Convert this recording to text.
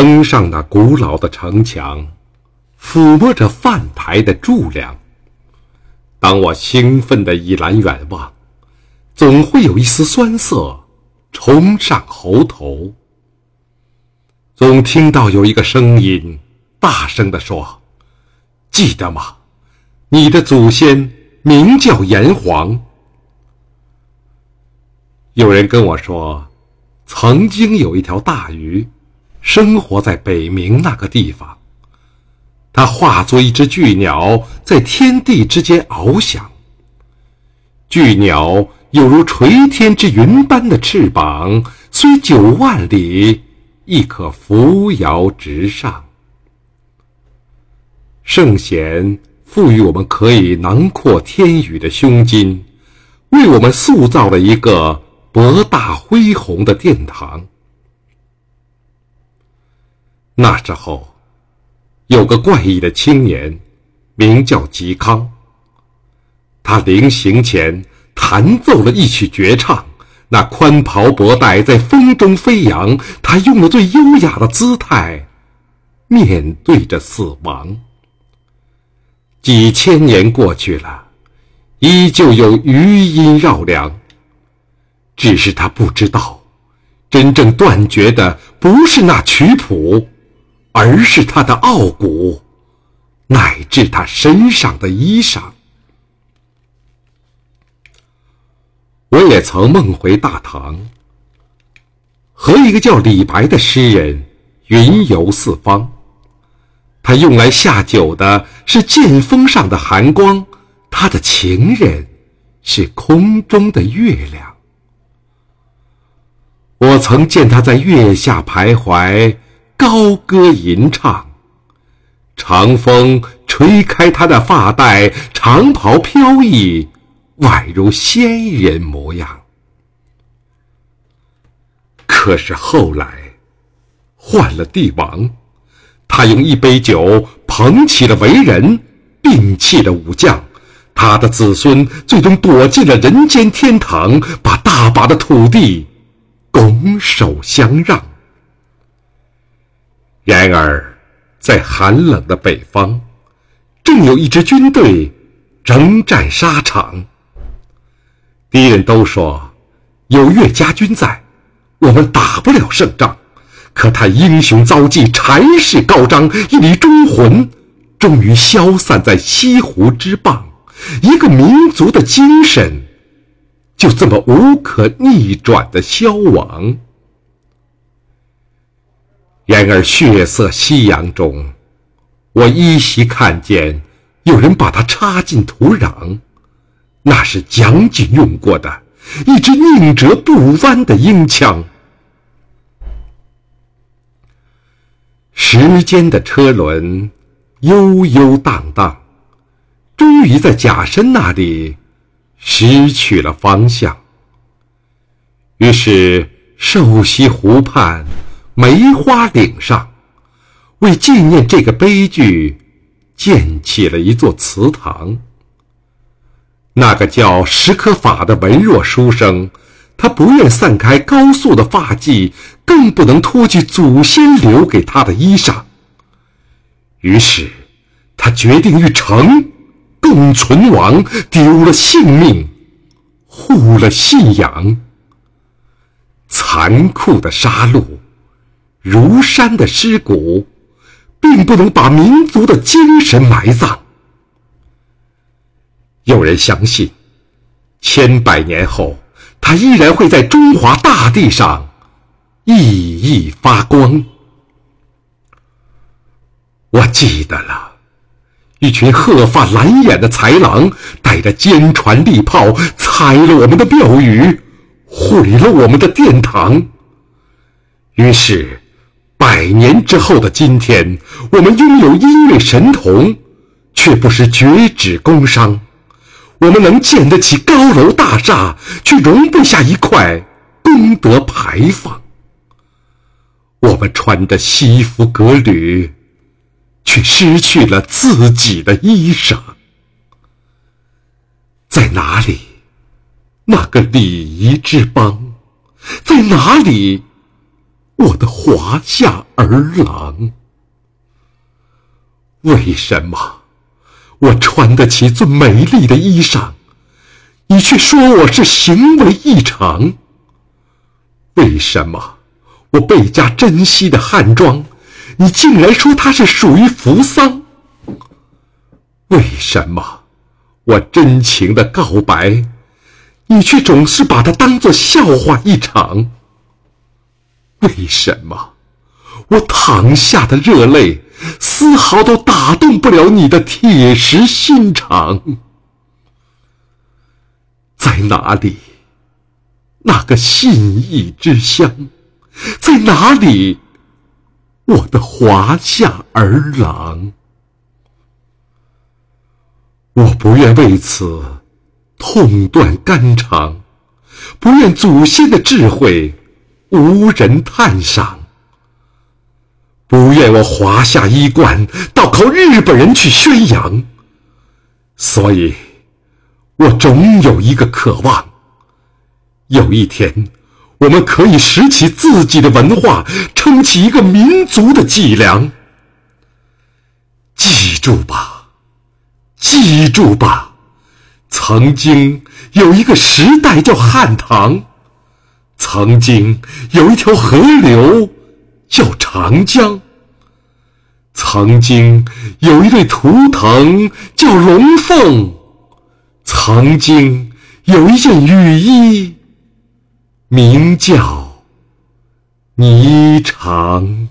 登上那古老的城墙，抚摸着饭台的柱梁。当我兴奋地一览远望，总会有一丝酸涩冲上喉头。总听到有一个声音大声地说：“记得吗？你的祖先名叫炎黄。”有人跟我说，曾经有一条大鱼，生活在北冥那个地方。他化作一只巨鸟，在天地之间翱翔。巨鸟有如垂天之云般的翅膀，虽九万里，亦可扶摇直上。圣贤赋予我们可以囊括天宇的胸襟，为我们塑造了一个。博大恢宏的殿堂。那时候，有个怪异的青年，名叫嵇康。他临行前弹奏了一曲绝唱，那宽袍博带在风中飞扬。他用了最优雅的姿态，面对着死亡。几千年过去了，依旧有余音绕梁。只是他不知道，真正断绝的不是那曲谱，而是他的傲骨，乃至他身上的衣裳。我也曾梦回大唐，和一个叫李白的诗人云游四方。他用来下酒的是剑锋上的寒光，他的情人是空中的月亮。我曾见他在月下徘徊，高歌吟唱，长风吹开他的发带，长袍飘逸，宛如仙人模样。可是后来，换了帝王，他用一杯酒捧起了为人，摒弃了武将，他的子孙最终躲进了人间天堂，把大把的土地。拱手相让。然而，在寒冷的北方，正有一支军队征战沙场。敌人都说有岳家军在，我们打不了胜仗。可他英雄遭际，柴势高张，一缕忠魂终于消散在西湖之傍。一个民族的精神。就这么无可逆转的消亡。然而血色夕阳中，我依稀看见有人把它插进土壤，那是蒋军用过的一支宁折不弯的鹰枪。时间的车轮悠悠荡荡，终于在甲申那里。失去了方向，于是瘦西湖畔梅花岭上，为纪念这个悲剧，建起了一座祠堂。那个叫石可法的文弱书生，他不愿散开高素的发髻，更不能脱去祖先留给他的衣裳。于是，他决定与城。共存亡，丢了性命，护了信仰。残酷的杀戮，如山的尸骨，并不能把民族的精神埋葬。有人相信，千百年后，它依然会在中华大地上熠熠发光。我记得了。一群鹤发蓝眼的豺狼，带着坚船利炮，踩了我们的庙宇，毁了我们的殿堂。于是，百年之后的今天，我们拥有音乐神童，却不是绝指工商。我们能建得起高楼大厦，却容不下一块功德牌坊。我们穿着西服革履。却失去了自己的衣裳，在哪里？那个礼仪之邦，在哪里？我的华夏儿郎。为什么我穿得起最美丽的衣裳，你却说我是行为异常？为什么我倍加珍惜的汉装，你竟然说它是属于扶桑？为什么我真情的告白，你却总是把它当作笑话一场？为什么我淌下的热泪，丝毫都打动不了你的铁石心肠？在哪里？那个信义之乡，在哪里？我的华夏儿郎，我不愿为此痛断肝肠，不愿祖先的智慧无人探赏，不愿我华夏衣冠倒靠日本人去宣扬，所以，我总有一个渴望。有一天，我们可以拾起自己的文化，撑起一个民族的脊梁。记住吧，记住吧，曾经有一个时代叫汉唐，曾经有一条河流叫长江，曾经有一对图腾叫龙凤，曾经有一件雨衣。名叫霓裳。